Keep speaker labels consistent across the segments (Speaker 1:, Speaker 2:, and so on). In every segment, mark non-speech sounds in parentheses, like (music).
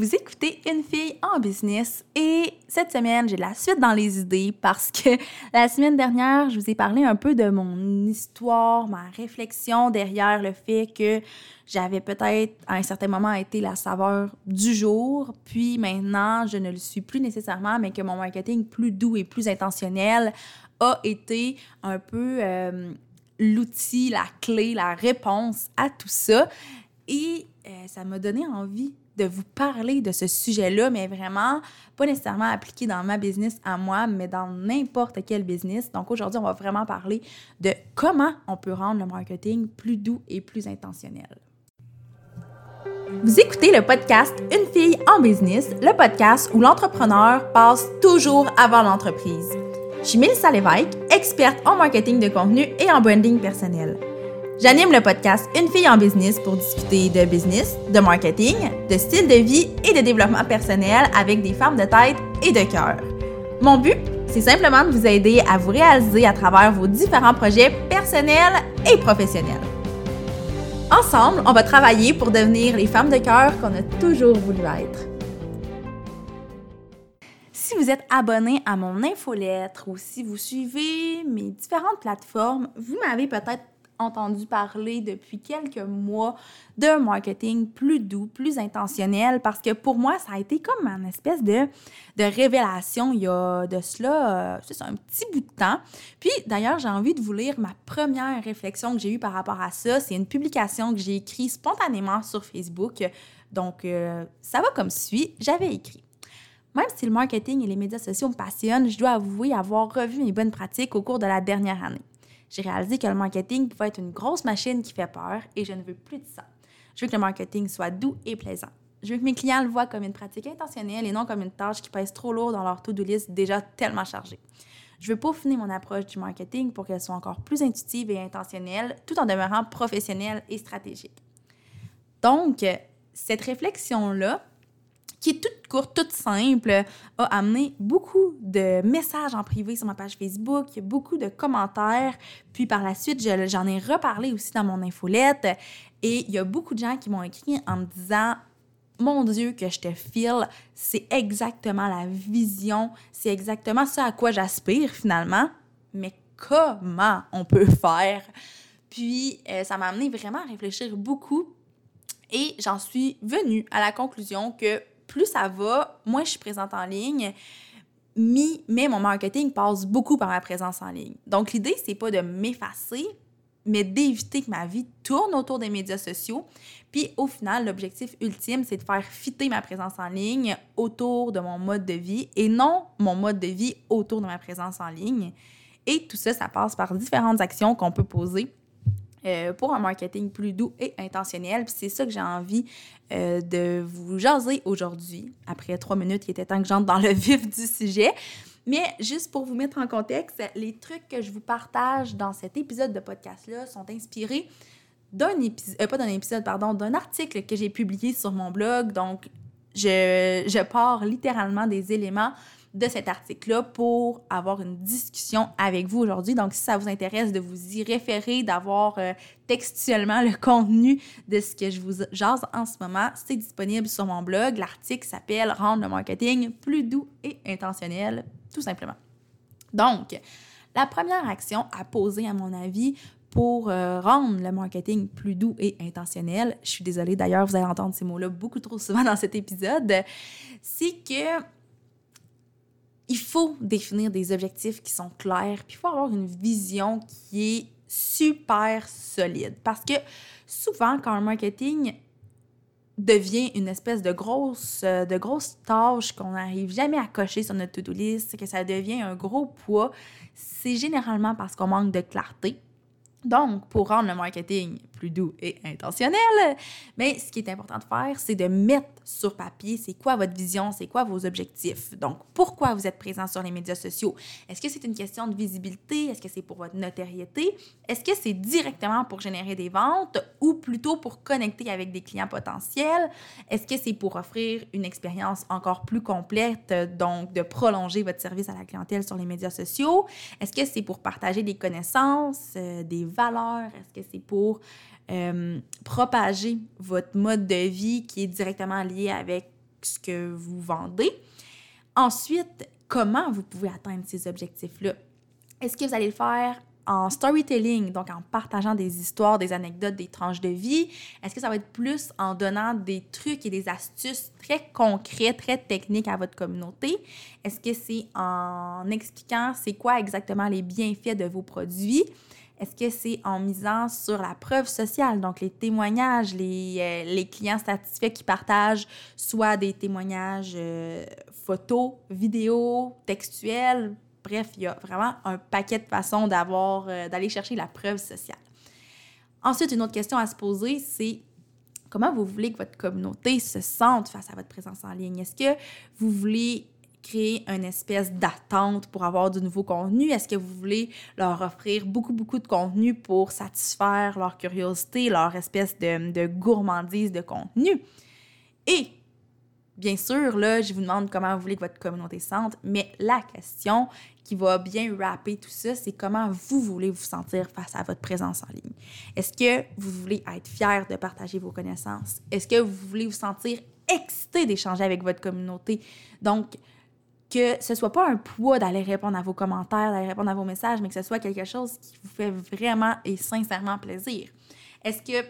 Speaker 1: Vous écoutez Une fille en business et cette semaine, j'ai la suite dans les idées parce que (laughs) la semaine dernière, je vous ai parlé un peu de mon histoire, ma réflexion derrière le fait que j'avais peut-être à un certain moment été la saveur du jour, puis maintenant, je ne le suis plus nécessairement, mais que mon marketing plus doux et plus intentionnel a été un peu euh, l'outil, la clé, la réponse à tout ça. Et euh, ça m'a donné envie de vous parler de ce sujet-là, mais vraiment pas nécessairement appliqué dans ma business à moi, mais dans n'importe quel business. Donc aujourd'hui, on va vraiment parler de comment on peut rendre le marketing plus doux et plus intentionnel. Vous écoutez le podcast Une fille en business, le podcast où l'entrepreneur passe toujours avant l'entreprise. Je suis Mélissa Lévesque, experte en marketing de contenu et en branding personnel. J'anime le podcast Une fille en business pour discuter de business, de marketing, de style de vie et de développement personnel avec des femmes de tête et de cœur. Mon but, c'est simplement de vous aider à vous réaliser à travers vos différents projets personnels et professionnels. Ensemble, on va travailler pour devenir les femmes de cœur qu'on a toujours voulu être. Si vous êtes abonné à mon infolettre ou si vous suivez mes différentes plateformes, vous m'avez peut-être entendu parler depuis quelques mois d'un marketing plus doux, plus intentionnel, parce que pour moi, ça a été comme une espèce de, de révélation il y a de cela, euh, c'est un petit bout de temps. Puis d'ailleurs, j'ai envie de vous lire ma première réflexion que j'ai eue par rapport à ça. C'est une publication que j'ai écrite spontanément sur Facebook. Donc, euh, ça va comme suit. J'avais écrit. Même si le marketing et les médias sociaux me passionnent, je dois avouer avoir revu mes bonnes pratiques au cours de la dernière année j'ai réalisé que le marketing pouvait être une grosse machine qui fait peur et je ne veux plus de ça. Je veux que le marketing soit doux et plaisant. Je veux que mes clients le voient comme une pratique intentionnelle et non comme une tâche qui pèse trop lourd dans leur to-do list déjà tellement chargée. Je veux peaufiner mon approche du marketing pour qu'elle soit encore plus intuitive et intentionnelle tout en demeurant professionnelle et stratégique. Donc, cette réflexion-là, qui est toute courte, toute simple, a amené beaucoup de messages en privé sur ma page Facebook, beaucoup de commentaires. Puis par la suite, j'en ai reparlé aussi dans mon infolette. Et il y a beaucoup de gens qui m'ont écrit en me disant mon Dieu, que je te file, c'est exactement la vision, c'est exactement ce à quoi j'aspire finalement, mais comment on peut faire? Puis, euh, ça m'a amené vraiment à réfléchir beaucoup et j'en suis venue à la conclusion que plus ça va, moins je suis présente en ligne, mais mon marketing passe beaucoup par ma présence en ligne. Donc, l'idée, c'est pas de m'effacer, mais d'éviter que ma vie tourne autour des médias sociaux. Puis, au final, l'objectif ultime, c'est de faire fitter ma présence en ligne autour de mon mode de vie et non mon mode de vie autour de ma présence en ligne. Et tout ça, ça passe par différentes actions qu'on peut poser euh, pour un marketing plus doux et intentionnel. Puis c'est ça que j'ai envie euh, de vous jaser aujourd'hui. Après trois minutes, il était temps que j'entre dans le (laughs) vif du sujet. Mais juste pour vous mettre en contexte, les trucs que je vous partage dans cet épisode de podcast-là sont inspirés d'un épisode, euh, pas d'un épisode, pardon, d'un article que j'ai publié sur mon blog. Donc, je, je pars littéralement des éléments de cet article-là pour avoir une discussion avec vous aujourd'hui. Donc, si ça vous intéresse de vous y référer, d'avoir euh, textuellement le (laughs) contenu de ce que je vous jase en ce moment, c'est disponible sur mon blog. L'article s'appelle Rendre le marketing plus doux et intentionnel, tout simplement. Donc, la première action à poser, à mon avis, pour euh, rendre le marketing plus doux et intentionnel, je suis désolée d'ailleurs, vous allez entendre ces mots-là beaucoup trop souvent dans cet épisode, c'est que il faut définir des objectifs qui sont clairs, puis il faut avoir une vision qui est super solide. Parce que souvent, quand un marketing devient une espèce de grosse, de grosse tâche qu'on n'arrive jamais à cocher sur notre to-do list, que ça devient un gros poids, c'est généralement parce qu'on manque de clarté donc, pour rendre le marketing plus doux et intentionnel, mais ce qui est important de faire, c'est de mettre sur papier c'est quoi votre vision, c'est quoi vos objectifs. Donc, pourquoi vous êtes présent sur les médias sociaux? Est-ce que c'est une question de visibilité? Est-ce que c'est pour votre notoriété? Est-ce que c'est directement pour générer des ventes ou plutôt pour connecter avec des clients potentiels? Est-ce que c'est pour offrir une expérience encore plus complète, donc de prolonger votre service à la clientèle sur les médias sociaux? Est-ce que c'est pour partager des connaissances, euh, des valeurs? Est-ce que c'est pour euh, propager votre mode de vie qui est directement lié avec ce que vous vendez? Ensuite, comment vous pouvez atteindre ces objectifs-là? Est-ce que vous allez le faire en storytelling, donc en partageant des histoires, des anecdotes, des tranches de vie? Est-ce que ça va être plus en donnant des trucs et des astuces très concrets, très techniques à votre communauté? Est-ce que c'est en expliquant c'est quoi exactement les bienfaits de vos produits? Est-ce que c'est en misant sur la preuve sociale, donc les témoignages, les, euh, clients satisfaits qui partagent soit des témoignages euh, photos, vidéos, textuels, bref, il y a vraiment un paquet de façons euh, d'aller chercher la preuve sociale. Ensuite, une autre question à se poser, c'est comment vous voulez que votre communauté se sente face à votre présence en ligne? Est-ce que vous voulez créer une espèce d'attente pour avoir du nouveau contenu? Est-ce que vous voulez leur offrir beaucoup, beaucoup de contenu pour satisfaire leur curiosité, leur espèce de, gourmandise de contenu? Et bien sûr, là, je vous demande comment vous voulez que votre communauté sente, mais la question qui va bien rapper tout ça, c'est comment vous voulez vous sentir face à votre présence en ligne? Est-ce que vous voulez être fier de partager vos connaissances? Est-ce que vous voulez vous sentir excité d'échanger avec votre communauté? Donc, que ce soit pas un poids d'aller répondre à vos commentaires, d'aller répondre à vos messages, mais que ce soit quelque chose qui vous fait vraiment et sincèrement plaisir. Est-ce que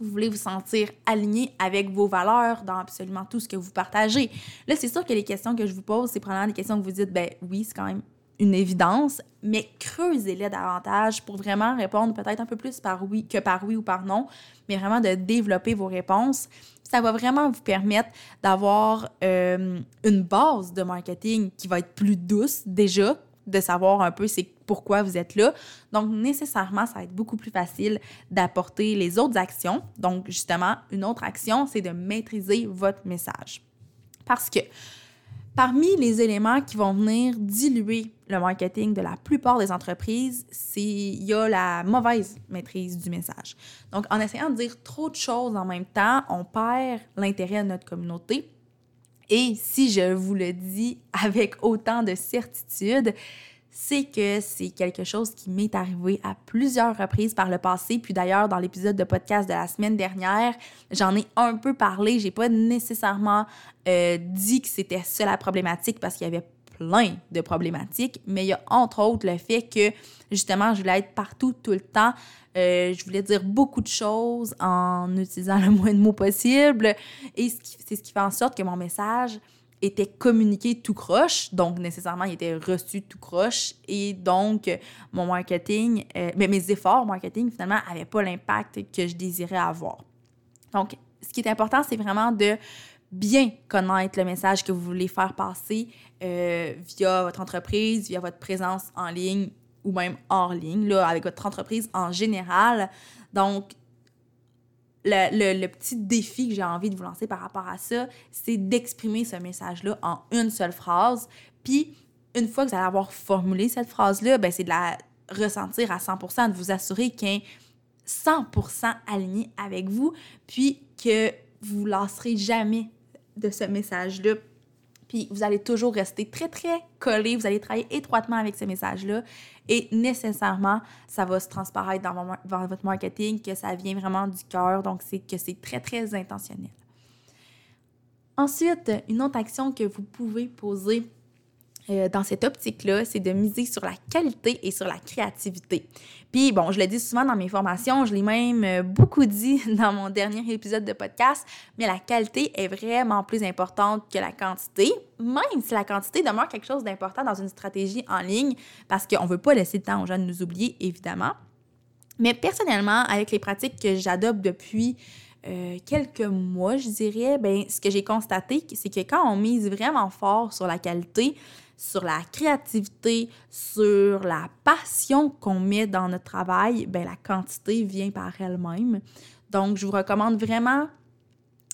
Speaker 1: vous voulez vous sentir aligné avec vos valeurs dans absolument tout ce que vous partagez? Là, c'est sûr que les questions que je vous pose, c'est probablement des questions que vous dites, ben oui, c'est quand même une évidence, mais creusez-les davantage pour vraiment répondre peut-être un peu plus par oui que par oui ou par non, mais vraiment de développer vos réponses ça va vraiment vous permettre d'avoir euh, une base de marketing qui va être plus douce déjà, de savoir un peu c'est pourquoi vous êtes là. Donc, nécessairement, ça va être beaucoup plus facile d'apporter les autres actions. Donc, justement, une autre action, c'est de maîtriser votre message. Parce que Parmi les éléments qui vont venir diluer le marketing de la plupart des entreprises, c'est il y a la mauvaise maîtrise du message. Donc en essayant de dire trop de choses en même temps, on perd l'intérêt de notre communauté. Et si je vous le dis avec autant de certitude, c'est que c'est quelque chose qui m'est arrivé à plusieurs reprises par le passé. Puis d'ailleurs, dans l'épisode de podcast de la semaine dernière, j'en ai un peu parlé. J'ai pas nécessairement euh, dit que c'était ça la problématique parce qu'il y avait plein de problématiques, mais il y a entre autres le fait que justement, je voulais être partout tout le temps. Euh, je voulais dire beaucoup de choses en utilisant le moins de mots possible. Et c'est ce qui fait en sorte que mon message était communiqué tout croche, donc nécessairement il était reçu tout croche et donc mon marketing, euh, mais mes efforts marketing finalement n'avaient pas l'impact que je désirais avoir. Donc ce qui est important, c'est vraiment de bien connaître le message que vous voulez faire passer euh, via votre entreprise, via votre présence en ligne ou même hors ligne, là, avec votre entreprise en général. Donc, le, petit défi que j'ai envie de vous lancer par rapport à ça, c'est d'exprimer ce message-là en une seule phrase. Puis, une fois que vous allez avoir formulé cette phrase-là, ben, c'est de la ressentir à 100% de vous assurer qu'il est 100% aligné avec vous, puis que vous ne lasserez jamais de ce message-là puis vous allez toujours rester très, très collé. Vous allez travailler étroitement avec ce message-là. Et nécessairement, ça va se transparaître dans, votre marketing, que ça vient vraiment du cœur. Donc, c'est que c'est très, très intentionnel. Ensuite, une autre action que vous pouvez poser euh, dans cette optique-là, c'est de miser sur la qualité et sur la créativité. Puis, bon, je le dis souvent dans mes formations, je l'ai même euh, beaucoup dit (laughs) dans mon dernier épisode de podcast, mais la qualité est vraiment plus importante que la quantité, même si la quantité demeure quelque chose d'important dans une stratégie en ligne, parce qu'on ne veut pas laisser le temps aux de nous oublier, évidemment. Mais personnellement, avec les pratiques que j'adopte depuis euh, quelques mois, je dirais, ben, ce que j'ai constaté, c'est que quand on mise vraiment fort sur la qualité, sur la créativité, sur la passion qu'on met dans notre travail, ben la quantité vient par elle-même. Donc, je vous recommande vraiment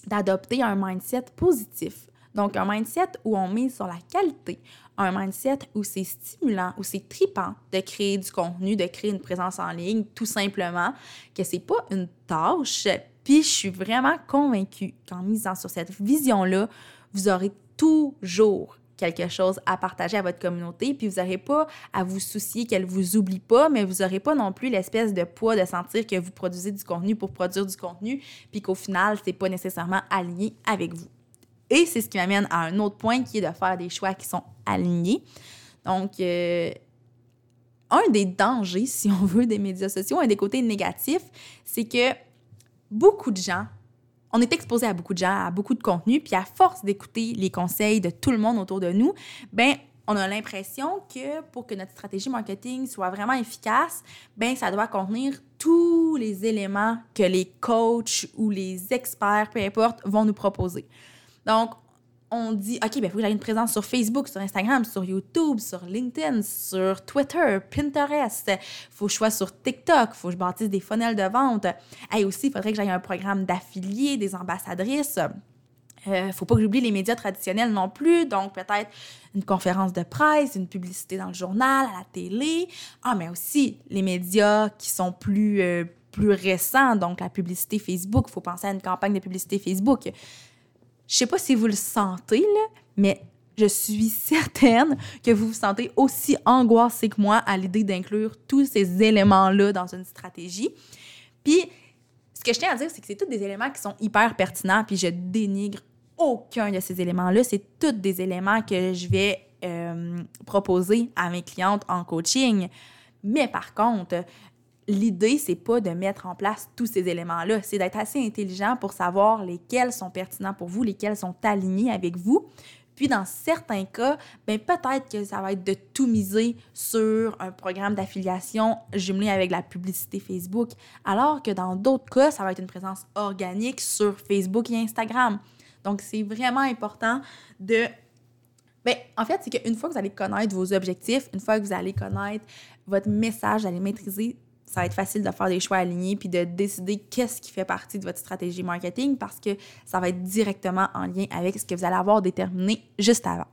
Speaker 1: d'adopter un mindset positif. Donc, un mindset où on met sur la qualité, un mindset où c'est stimulant, où c'est tripant de créer du contenu, de créer une présence en ligne, tout simplement, que c'est pas une tâche. Puis, je suis vraiment convaincue qu'en misant sur cette vision-là, vous aurez toujours quelque chose à partager à votre communauté, puis vous n'aurez pas à vous soucier qu'elle vous oublie pas, mais vous n'aurez pas non plus l'espèce de poids de sentir que vous produisez du contenu pour produire du contenu, puis qu'au final, c'est pas nécessairement aligné avec vous. Et c'est ce qui m'amène à un autre point qui est de faire des choix qui sont alignés. Donc, euh, un des dangers, (laughs) si on veut, des médias sociaux, un des côtés négatifs, c'est que beaucoup de gens, on est exposé à beaucoup de gens, à beaucoup de contenu, puis à force d'écouter les conseils de tout le monde autour de nous, ben on a l'impression que pour que notre stratégie marketing soit vraiment efficace, ben ça doit contenir tous les éléments que les coachs ou les experts, peu importe, vont nous proposer. Donc, on dit, OK, ben, il faut que j'aille une présence sur Facebook, sur Instagram, sur YouTube, sur LinkedIn, sur Twitter, Pinterest. Faut que je sois sur TikTok. Faut que je bâtisse des funnels de vente. Et aussi, il faudrait que j'aille un programme d'affiliés, des ambassadrices. Euh, faut pas que j'oublie les médias traditionnels non plus, donc peut-être une conférence de presse, une publicité dans le journal, à la télé. Ah, mais aussi les médias qui sont plus, euh, plus récents, donc la publicité Facebook. Il faut penser à une campagne de publicité Facebook. Je sais pas si vous le sentez, là, mais je suis certaine que vous vous sentez aussi angoissé que moi à l'idée d'inclure tous ces éléments-là dans une stratégie. Puis, ce que je tiens à dire, c'est que c'est tous des éléments qui sont hyper pertinents, puis je dénigre aucun de ces éléments-là. C'est tous des éléments que je vais euh, proposer à mes clientes en coaching. Mais par contre, l'idée, c'est pas de mettre en place tous ces éléments-là, c'est d'être assez intelligent pour savoir lesquels sont pertinents pour vous, lesquels sont alignés avec vous. Puis dans certains cas, ben peut-être que ça va être de tout miser sur un programme d'affiliation jumelé avec la publicité Facebook, alors que dans d'autres cas, ça va être une présence organique sur Facebook et Instagram. Donc c'est vraiment important de Bien, en fait, c'est qu'une fois que vous allez connaître vos objectifs, une fois que vous allez connaître votre message, vous allez maîtriser ça va être facile de faire des choix alignés puis de décider qu'est-ce qui fait partie de votre stratégie marketing parce que ça va être directement en lien avec ce que vous allez avoir déterminé juste avant.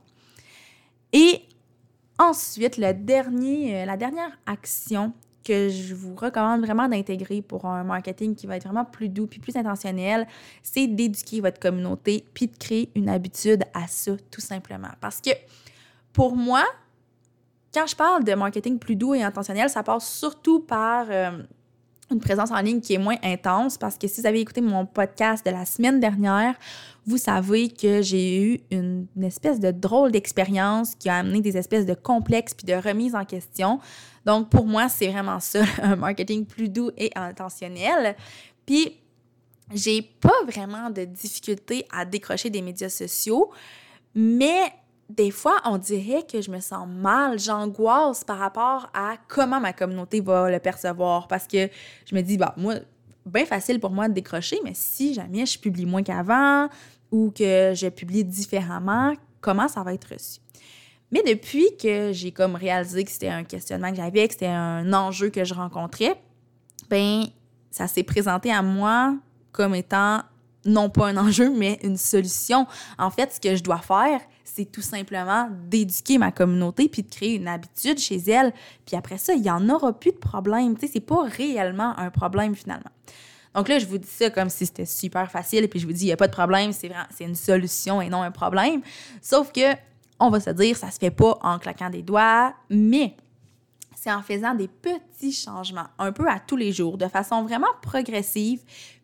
Speaker 1: Et ensuite, euh, la dernière action que je vous recommande vraiment d'intégrer pour un marketing qui va être vraiment plus doux puis plus intentionnel, c'est d'éduquer votre communauté puis de créer une habitude à ça, tout simplement. Parce que pour moi, quand je parle de marketing plus doux et intentionnel, ça passe surtout par euh, une présence en ligne qui est moins intense parce que si vous avez écouté mon podcast de la semaine dernière, vous savez que j'ai eu une, espèce de drôle d'expérience qui a amené des espèces de complexes puis de remises en question. Donc pour moi, c'est vraiment ça, (laughs) un marketing plus doux et intentionnel. Puis j'ai pas vraiment de difficulté à décrocher des médias sociaux, mais des fois, on dirait que je me sens mal, j'angoisse par rapport à comment ma communauté va le percevoir. Parce que je me dis, bah, moi, bien facile pour moi de décrocher, mais si jamais je publie moins qu'avant ou que je publie différemment, comment ça va être reçu? Mais depuis que j'ai comme réalisé que c'était un questionnement que j'avais, que c'était un enjeu que je rencontrais, ben ça s'est présenté à moi comme étant non pas un enjeu, mais une solution. En fait, ce que je dois faire, c'est tout simplement d'éduquer ma communauté puis de créer une habitude chez elle. Puis après ça, il n'y en aura plus de problème. Tu sais, c'est pas réellement un problème finalement. Donc là, je vous dis ça comme si c'était super facile, puis je vous dis, il n'y a pas de problème, c'est c'est une solution et non un problème. Sauf que, on va se dire, ça se fait pas en claquant des doigts, mais c'est en faisant des petits changements, un peu à tous les jours, de façon vraiment progressive,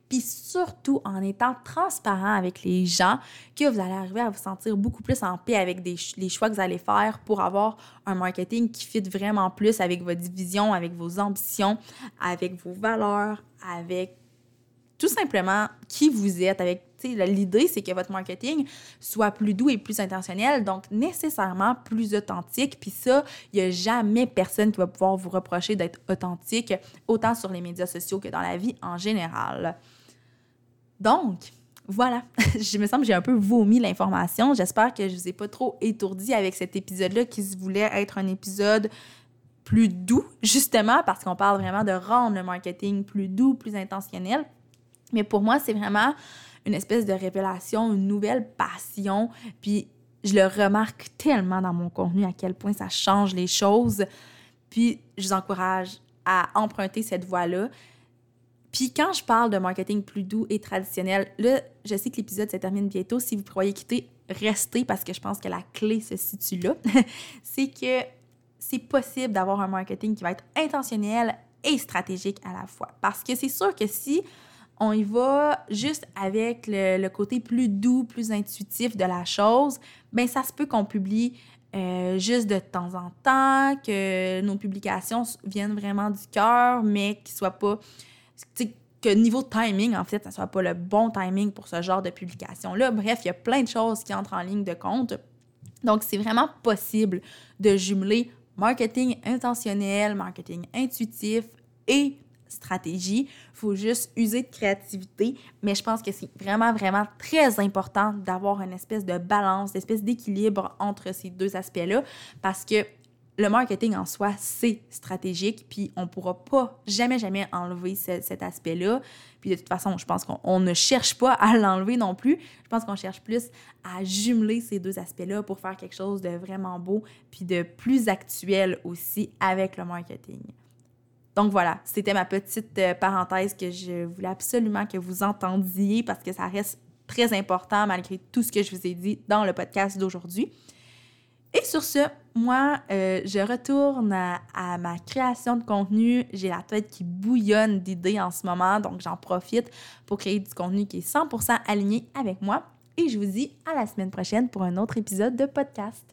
Speaker 1: puis surtout en étant transparent avec les gens, que vous allez arriver à vous sentir beaucoup plus en paix avec les choix que vous allez faire pour avoir un marketing qui fit vraiment plus avec votre vision, avec vos ambitions, avec vos valeurs, avec tout simplement qui vous êtes, avec l'idée, c'est que votre marketing soit plus doux et plus intentionnel, donc nécessairement plus authentique. Puis ça, il n'y a jamais personne qui va pouvoir vous reprocher d'être authentique, autant sur les médias sociaux que dans la vie en général. Donc, voilà, (laughs) je me semble que j'ai un peu vomi l'information. J'espère que je ne vous ai pas trop étourdi avec cet épisode-là qui se voulait être un épisode plus doux, justement, parce qu'on parle vraiment de rendre le marketing plus doux, plus intentionnel. Mais pour moi, c'est vraiment une espèce de révélation, une nouvelle passion. Puis je le remarque tellement dans mon contenu à quel point ça change les choses. Puis je vous encourage à emprunter cette voie-là. Puis quand je parle de marketing plus doux et traditionnel, là, je sais que l'épisode se termine bientôt. Si vous croyez quitter, restez parce que je pense que la clé se situe là. (laughs) c'est que c'est possible d'avoir un marketing qui va être intentionnel et stratégique à la fois. Parce que c'est sûr que si on y va juste avec le, côté plus doux, plus intuitif de la chose, ben ça se peut qu'on publie euh, juste de temps en temps, que nos publications viennent vraiment du cœur, mais qu'ils soient pas. Que niveau timing, en fait, ça soit pas le bon timing pour ce genre de publication-là. Bref, il y a plein de choses qui entrent en ligne de compte. Donc, c'est vraiment possible de jumeler marketing intentionnel, marketing intuitif et stratégie. Il faut juste user de créativité. Mais je pense que c'est vraiment, vraiment très important d'avoir une espèce de balance, une d'équilibre entre ces deux aspects-là parce que le marketing en soi, c'est stratégique, puis on ne pourra pas jamais, jamais enlever cet aspect-là. Puis de toute façon, je pense qu'on ne cherche pas à l'enlever non plus. Je pense qu'on cherche plus à jumeler ces deux aspects-là pour faire quelque chose de vraiment beau, puis de plus actuel aussi avec le marketing. Donc voilà, c'était ma petite euh, parenthèse que je voulais absolument que vous entendiez parce que ça reste très important malgré tout ce que je vous ai dit dans le podcast d'aujourd'hui. Et sur ce, moi, euh, je retourne à, ma création de contenu. J'ai la tête qui bouillonne d'idées en ce moment, donc j'en profite pour créer du contenu qui est 100% aligné avec moi. Et je vous dis à la semaine prochaine pour un autre épisode de podcast.